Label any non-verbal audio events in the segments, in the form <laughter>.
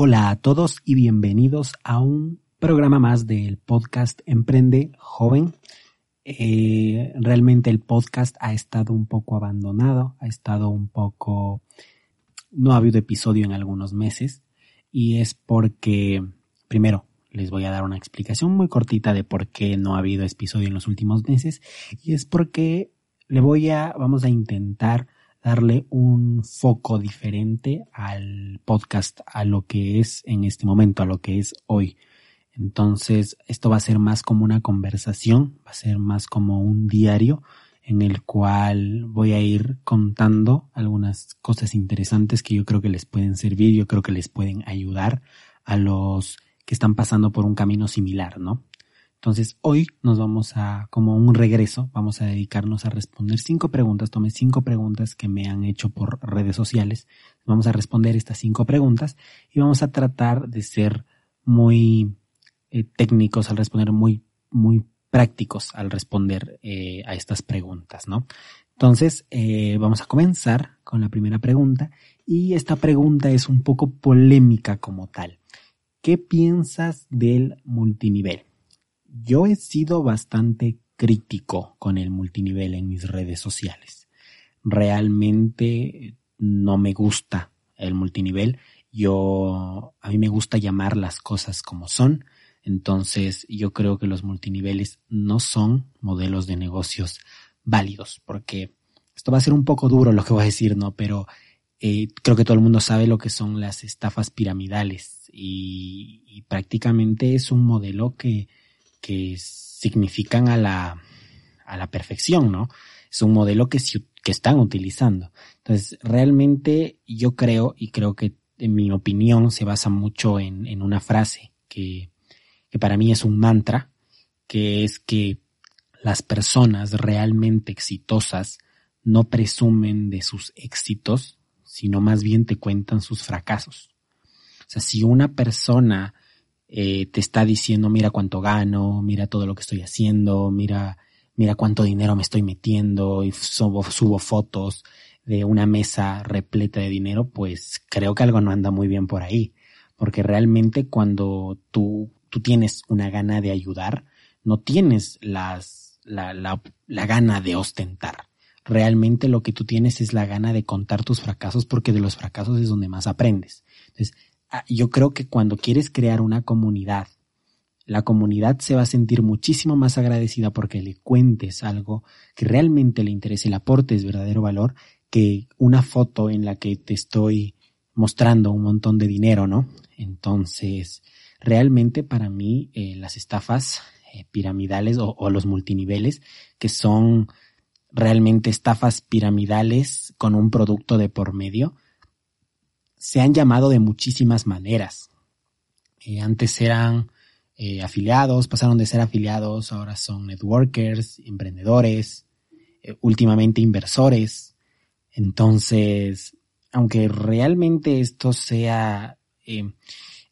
Hola a todos y bienvenidos a un programa más del podcast Emprende Joven. Eh, realmente el podcast ha estado un poco abandonado, ha estado un poco... No ha habido episodio en algunos meses y es porque, primero, les voy a dar una explicación muy cortita de por qué no ha habido episodio en los últimos meses y es porque le voy a, vamos a intentar darle un foco diferente al podcast, a lo que es en este momento, a lo que es hoy. Entonces, esto va a ser más como una conversación, va a ser más como un diario en el cual voy a ir contando algunas cosas interesantes que yo creo que les pueden servir, yo creo que les pueden ayudar a los que están pasando por un camino similar, ¿no? Entonces hoy nos vamos a, como un regreso, vamos a dedicarnos a responder cinco preguntas. Tomé cinco preguntas que me han hecho por redes sociales. Vamos a responder estas cinco preguntas y vamos a tratar de ser muy eh, técnicos al responder, muy, muy prácticos al responder eh, a estas preguntas, ¿no? Entonces, eh, vamos a comenzar con la primera pregunta y esta pregunta es un poco polémica como tal. ¿Qué piensas del multinivel? Yo he sido bastante crítico con el multinivel en mis redes sociales. Realmente no me gusta el multinivel. Yo, a mí me gusta llamar las cosas como son. Entonces, yo creo que los multiniveles no son modelos de negocios válidos, porque esto va a ser un poco duro lo que voy a decir, ¿no? Pero eh, creo que todo el mundo sabe lo que son las estafas piramidales y prácticamente es un modelo que que significan a la, a la perfección, ¿no? Es un modelo que, que están utilizando. Entonces, realmente yo creo, y creo que en mi opinión se basa mucho en, en una frase que, que para mí es un mantra, que es que las personas realmente exitosas no presumen de sus éxitos, sino más bien te cuentan sus fracasos. O sea, si una persona eh, te está diciendo, mira cuánto gano, mira todo lo que estoy haciendo, mira, mira cuánto dinero me estoy metiendo y subo, fotos de una mesa repleta de dinero, pues creo que algo no anda muy bien por ahí. Porque realmente cuando tú, tú tienes una gana de ayudar, no tienes las, la, la, la gana de ostentar. Realmente lo que tú tienes es la gana de contar tus fracasos porque de los fracasos es donde más aprendes. Entonces, yo creo que cuando quieres crear una comunidad, la comunidad se va a sentir muchísimo más agradecida porque le cuentes algo que realmente le interese, le aportes verdadero valor, que una foto en la que te estoy mostrando un montón de dinero, ¿no? Entonces, realmente para mí eh, las estafas eh, piramidales o los multiniveles, que son realmente estafas piramidales con un producto de por medio, se han llamado de muchísimas maneras. Eh, antes eran eh, afiliados, pasaron de ser afiliados, ahora son networkers, emprendedores, eh, últimamente inversores. Entonces, aunque realmente esto sea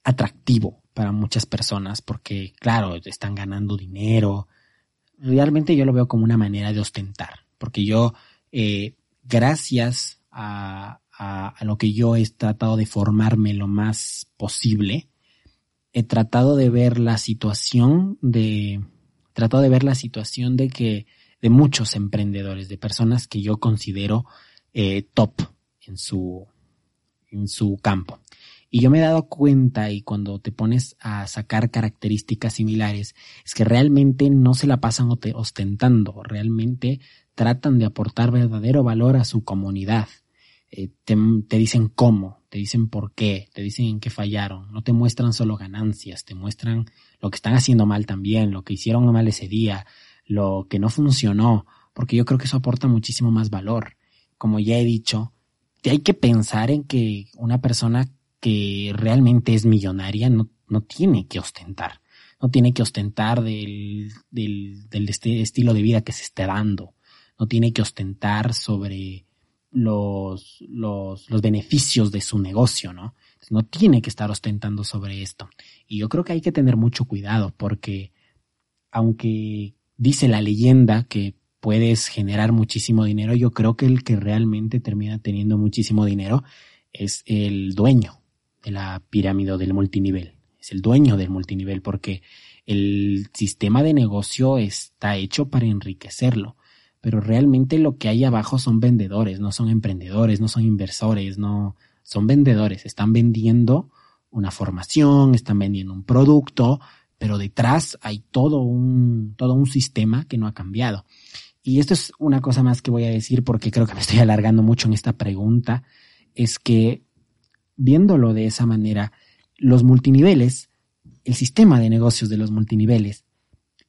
atractivo para muchas personas, porque claro, están ganando dinero, realmente yo lo veo como una manera de ostentar, porque yo, gracias a, a, lo que yo he tratado de formarme lo más posible, he tratado de ver la situación de, tratado de ver la situación de que, de muchos emprendedores, de personas que yo considero eh, top en su, en su campo. Y yo me he dado cuenta y cuando te pones a sacar características similares, es que realmente no se la pasan ostentando, realmente tratan de aportar verdadero valor a su comunidad. Eh, te, te, dicen cómo, te dicen por qué, te dicen en qué fallaron, no te muestran solo ganancias, te muestran lo que están haciendo mal también, lo que hicieron mal ese día, lo que no funcionó, porque yo creo que eso aporta muchísimo más valor. Como ya he dicho, hay que pensar en que una persona que realmente es millonaria no, no tiene que ostentar, no tiene que ostentar del, del, del estilo de vida que se esté dando, no tiene que ostentar sobre los, los, los beneficios de su negocio, ¿no? No tiene que estar ostentando sobre esto. Y yo creo que hay que tener mucho cuidado porque aunque dice la leyenda que puedes generar muchísimo dinero, yo creo que el que realmente termina teniendo muchísimo dinero es el dueño de la pirámide del multinivel. Es el dueño del multinivel porque el sistema de negocio está hecho para enriquecerlo. Pero realmente lo que hay abajo son vendedores, no son emprendedores, no son inversores, no son vendedores. Están vendiendo una formación, están vendiendo un producto, pero detrás hay todo un, todo un sistema que no ha cambiado. Y esto es una cosa más que voy a decir porque creo que me estoy alargando mucho en esta pregunta, es que viéndolo de esa manera, los multiniveles, el sistema de negocios de los multiniveles,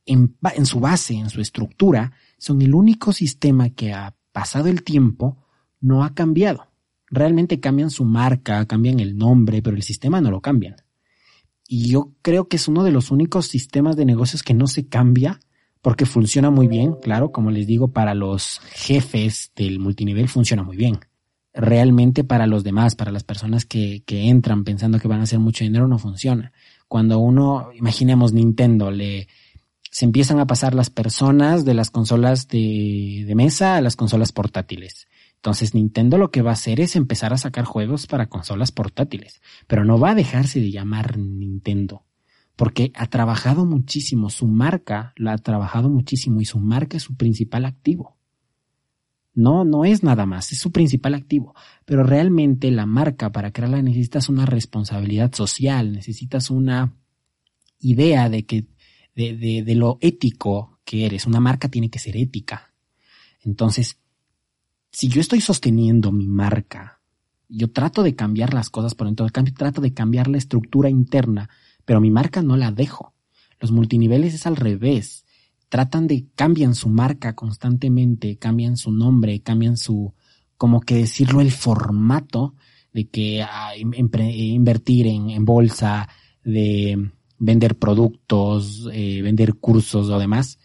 en, en su base, en su estructura, son el único sistema que ha pasado el tiempo no ha cambiado. Realmente cambian su marca, cambian el nombre, pero el sistema no lo cambian. Y yo creo que es uno de los únicos sistemas de negocios que no se cambia porque funciona muy bien, claro, como les digo, para los jefes del multinivel funciona muy bien. Realmente para los demás, para las personas que, que entran pensando que van a hacer mucho dinero, no funciona. Cuando uno, imaginemos Nintendo, le, se empiezan a pasar las personas de las consolas de, mesa a las consolas portátiles. Entonces Nintendo lo que va a hacer es empezar a sacar juegos para consolas portátiles, pero no va a dejarse de llamar Nintendo, porque ha trabajado muchísimo, su marca la ha trabajado muchísimo y su marca es su principal activo. No, no es nada más, es su principal activo, pero realmente la marca para crearla necesitas una responsabilidad social, necesitas una idea de que de, de, de lo ético que eres, una marca tiene que ser ética. Entonces, si yo estoy sosteniendo mi marca, yo trato de cambiar las cosas por dentro, trato de cambiar la estructura interna, pero mi marca no la dejo. Los multiniveles es al revés. Tratan de cambian su marca constantemente, cambian su nombre, cambian su, como que decirlo, el formato de que ah, invertir en, bolsa, de vender productos, eh, vender cursos o demás,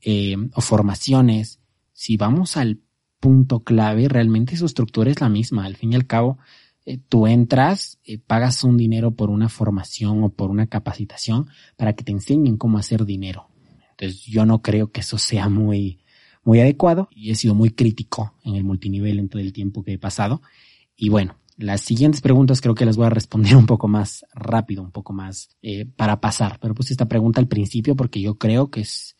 eh, o formaciones. Si vamos al punto clave, realmente su estructura es la misma. Al fin y al cabo, eh, tú entras, pagas un dinero por una formación o por una capacitación para que te enseñen cómo hacer dinero. Entonces yo no creo que eso sea muy, muy adecuado y he sido muy crítico en el multinivel en todo el tiempo que he pasado. Y bueno, las siguientes preguntas creo que las voy a responder <laughs> un poco más rápido, un poco más eh, para pasar. Pero puse esta pregunta al principio porque yo creo que es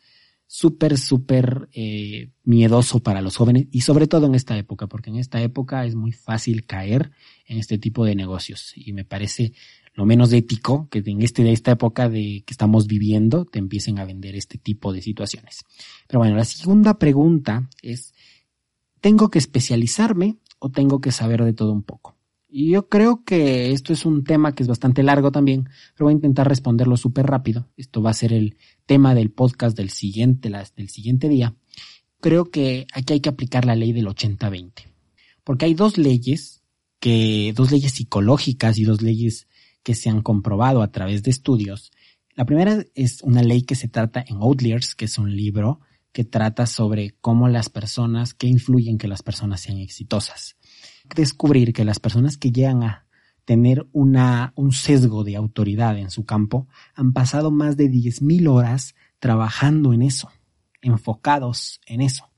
súper, súper eh, miedoso para los jóvenes y sobre todo en esta época, porque en esta época es muy fácil caer en este tipo de negocios y me parece lo menos ético que en este, de esta época de que estamos viviendo te empiecen a vender este tipo de situaciones. Pero bueno, la segunda pregunta es, ¿tengo que especializarme o tengo que saber de todo un poco? Y yo creo que esto es un tema que es bastante largo también, pero voy a intentar responderlo súper rápido. Esto va a ser el tema del podcast del siguiente, del siguiente día. Creo que aquí hay que aplicar la ley del 80-20. Porque hay dos leyes que, dos leyes psicológicas y dos leyes que se han comprobado a través de estudios. La primera es una ley que se trata en Outliers, que es un libro que trata sobre cómo las personas, que influyen que las personas sean exitosas descubrir que las personas que llegan a tener un sesgo de autoridad en su campo han pasado más de 10.000 horas trabajando en eso, enfocados en eso.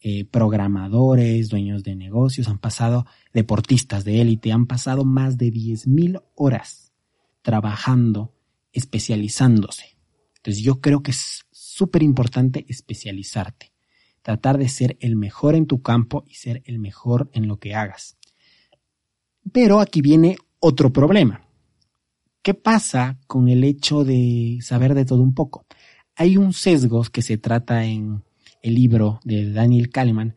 Eh, programadores, dueños de negocios, han pasado, deportistas de élite, han pasado más de 10.000 horas trabajando, especializándose. Entonces yo creo que es súper importante especializarte tratar de ser el mejor en tu campo y ser el mejor en lo que hagas. Pero aquí viene otro problema. ¿Qué pasa con el hecho de saber de todo un poco? Hay un sesgo que se trata en el libro de Daniel Kahneman,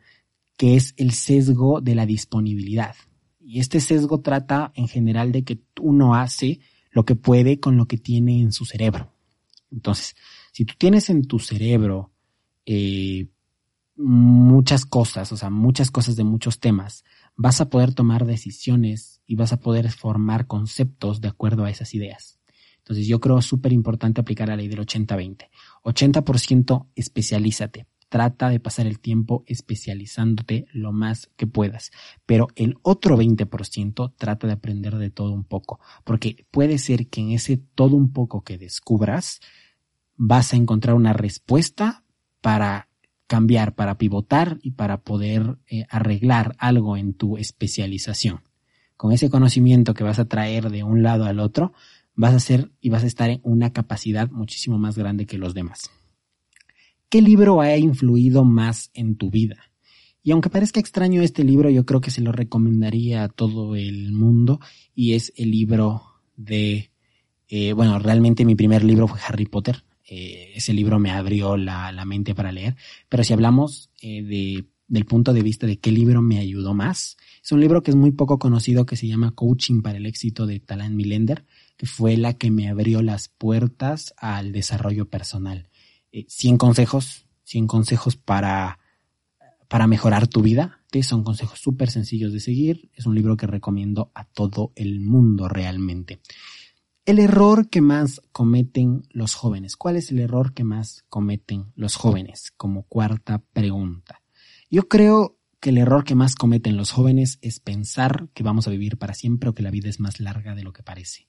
que es el sesgo de la disponibilidad. Y este sesgo trata en general de que uno hace lo que puede con lo que tiene en su cerebro. Entonces, si tú tienes en tu cerebro eh, muchas cosas, o sea, muchas cosas de muchos temas, vas a poder tomar decisiones y vas a poder formar conceptos de acuerdo a esas ideas. Entonces yo creo súper importante aplicar la ley del 80-20. 80%, especialízate. Trata de pasar el tiempo especializándote lo más que puedas. Pero el otro 20% trata de aprender de todo un poco. Porque puede ser que en ese todo un poco que descubras vas a encontrar una respuesta para cambiar, para pivotar y para poder eh, arreglar algo en tu especialización. con ese conocimiento que vas a traer de un lado al otro, vas a ser y vas a estar en una capacidad muchísimo más grande que los demás. ¿Qué libro ha influido más en tu vida? Y aunque parezca extraño este libro, yo creo que se lo recomendaría a todo el mundo y es el libro de, eh, bueno, realmente mi primer libro fue Harry Potter. Eh, ese libro me abrió la, mente para leer. Pero si hablamos eh, de, del punto de vista de qué libro me ayudó más, es un libro que es muy poco conocido que se llama Coaching para el éxito de Talan Milender, que fue la que me abrió las puertas al desarrollo personal. 100 consejos, 100 consejos para para mejorar tu vida. Son consejos súper sencillos de seguir. Es un libro que recomiendo a todo el mundo realmente. El error que más cometen los jóvenes. ¿Cuál es el error que más cometen los jóvenes? Como cuarta pregunta. Yo creo que el error que más cometen los jóvenes es pensar que vamos a vivir para siempre o que la vida es más larga de lo que parece.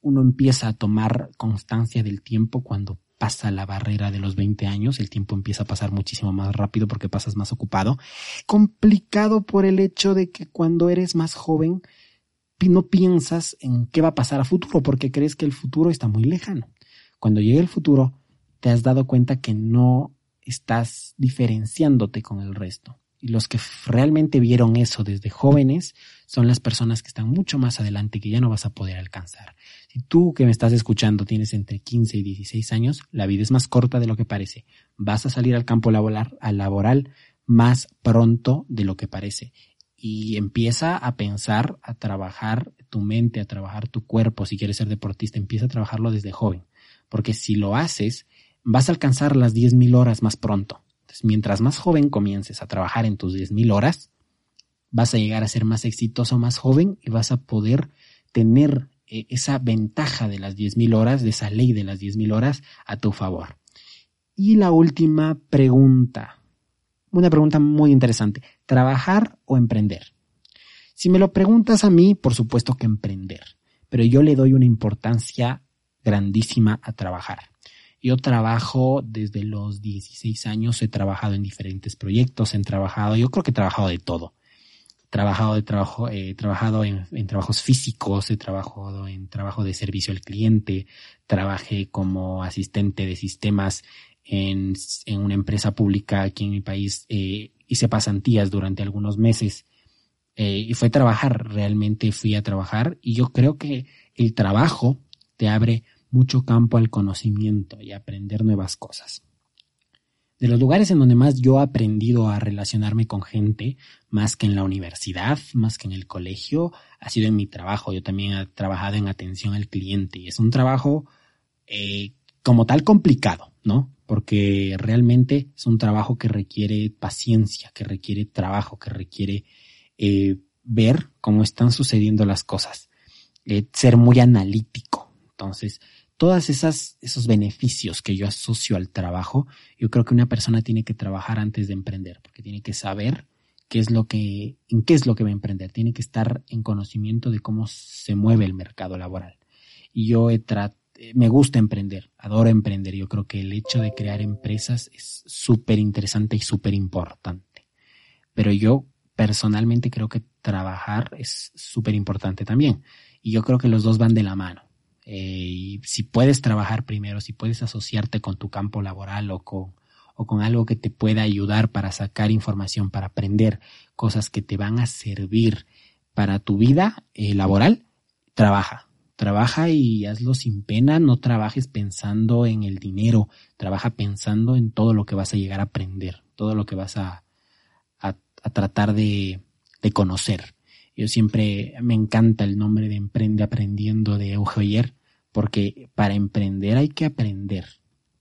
Uno empieza a tomar constancia del tiempo cuando pasa la barrera de los 20 años, el tiempo empieza a pasar muchísimo más rápido porque pasas más ocupado. Complicado por el hecho de que cuando eres más joven no piensas en qué va a pasar a futuro porque crees que el futuro está muy lejano. Cuando llegue el futuro, te has dado cuenta que no estás diferenciándote con el resto. Y los que realmente vieron eso desde jóvenes son las personas que están mucho más adelante que ya no vas a poder alcanzar. Si tú que me estás escuchando tienes entre 15 y 16 años, la vida es más corta de lo que parece. Vas a salir al campo laboral, al laboral más pronto de lo que parece. Y empieza a pensar, a trabajar tu mente, a trabajar tu cuerpo. Si quieres ser deportista, empieza a trabajarlo desde joven. Porque si lo haces, vas a alcanzar las 10.000 horas más pronto entonces, mientras más joven comiences a trabajar en tus 10.000 horas, vas a llegar a ser más exitoso, más joven y vas a poder tener eh, esa ventaja de las 10.000 horas, de esa ley de las 10.000 horas a tu favor. Y la última pregunta, una pregunta muy interesante, ¿trabajar o emprender? Si me lo preguntas a mí, por supuesto que emprender, pero yo le doy una importancia grandísima a trabajar. Yo trabajo desde los 16 años, he trabajado en diferentes proyectos, he trabajado, yo creo que he trabajado de todo. He trabajado de trabajo, he trabajado en, trabajos físicos, he trabajado en trabajo de servicio al cliente, trabajé como asistente de sistemas en, una empresa pública aquí en mi país, eh, hice pasantías durante algunos meses eh, y fue trabajar, realmente fui a trabajar y yo creo que el trabajo te abre mucho campo al conocimiento y aprender nuevas cosas. De los lugares en donde más yo he aprendido a relacionarme con gente, más que en la universidad, más que en el colegio, ha sido en mi trabajo. Yo también he trabajado en atención al cliente y es un trabajo eh, como tal complicado, ¿no? Porque realmente es un trabajo que requiere paciencia, que requiere trabajo, que requiere eh, ver cómo están sucediendo las cosas, eh, ser muy analítico. Entonces, todas esas, esos beneficios que yo asocio al trabajo, yo creo que una persona tiene que trabajar antes de emprender, porque tiene que saber qué es lo que, en qué es lo que va a emprender, tiene que estar en conocimiento de cómo se mueve el mercado laboral. Y yo he me gusta emprender, adoro emprender. Yo creo que el hecho de crear empresas es súper interesante y súper importante. Pero yo personalmente creo que trabajar es súper importante también. Y yo creo que los dos van de la mano. Eh, y si puedes trabajar primero, si puedes asociarte con tu campo laboral o con, o con algo que te pueda ayudar para sacar información, para aprender cosas que te van a servir para tu vida eh, laboral, trabaja. Trabaja y hazlo sin pena, no trabajes pensando en el dinero, trabaja pensando en todo lo que vas a llegar a aprender, todo lo que vas a, a, tratar de, de conocer. Yo siempre me encanta el nombre de Emprende Aprendiendo de Euge porque para emprender hay que aprender.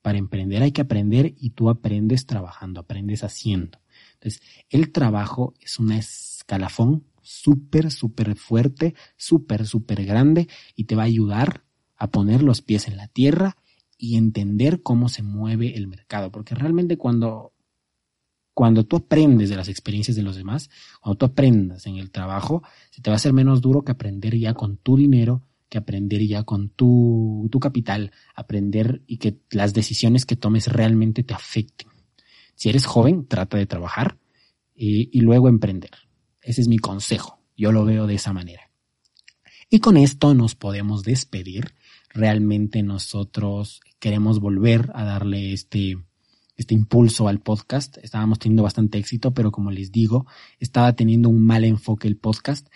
Para emprender hay que aprender y tú aprendes trabajando, aprendes haciendo. Entonces, el trabajo es un escalafón súper, súper fuerte, súper, súper grande y te va a ayudar a poner los pies en la tierra y entender cómo se mueve el mercado. Porque realmente cuando, cuando tú aprendes de las experiencias de los demás, cuando tú aprendas en el trabajo, se te va a hacer menos duro que aprender ya con tu dinero, que aprender ya con tu, tu capital, aprender y que las decisiones que tomes realmente te afecten. Si eres joven, trata de trabajar y, y luego emprender. Ese es mi consejo. Yo lo veo de esa manera. Y con esto nos podemos despedir. Realmente nosotros queremos volver a darle este, este impulso al podcast. Estábamos teniendo bastante éxito, pero como les digo, estaba teniendo un mal enfoque el podcast.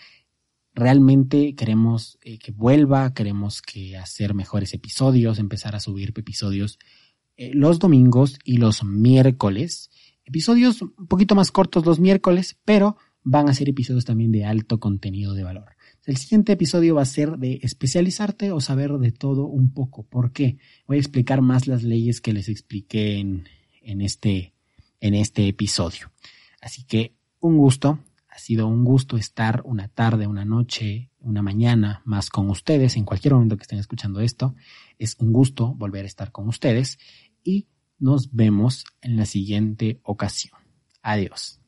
Realmente queremos eh, que vuelva, queremos que hacer mejores episodios, empezar a subir episodios eh, los domingos y los miércoles. Episodios un poquito más cortos los miércoles, pero van a ser episodios también de alto contenido de valor. El siguiente episodio va a ser de especializarte o saber de todo un poco. ¿Por qué? Voy a explicar más las leyes que les expliqué en, en, este, en este episodio. Así que un gusto, ha sido un gusto estar una tarde, una noche, una mañana más con ustedes en cualquier momento que estén escuchando esto. Es un gusto volver a estar con ustedes y nos vemos en la siguiente ocasión. Adiós.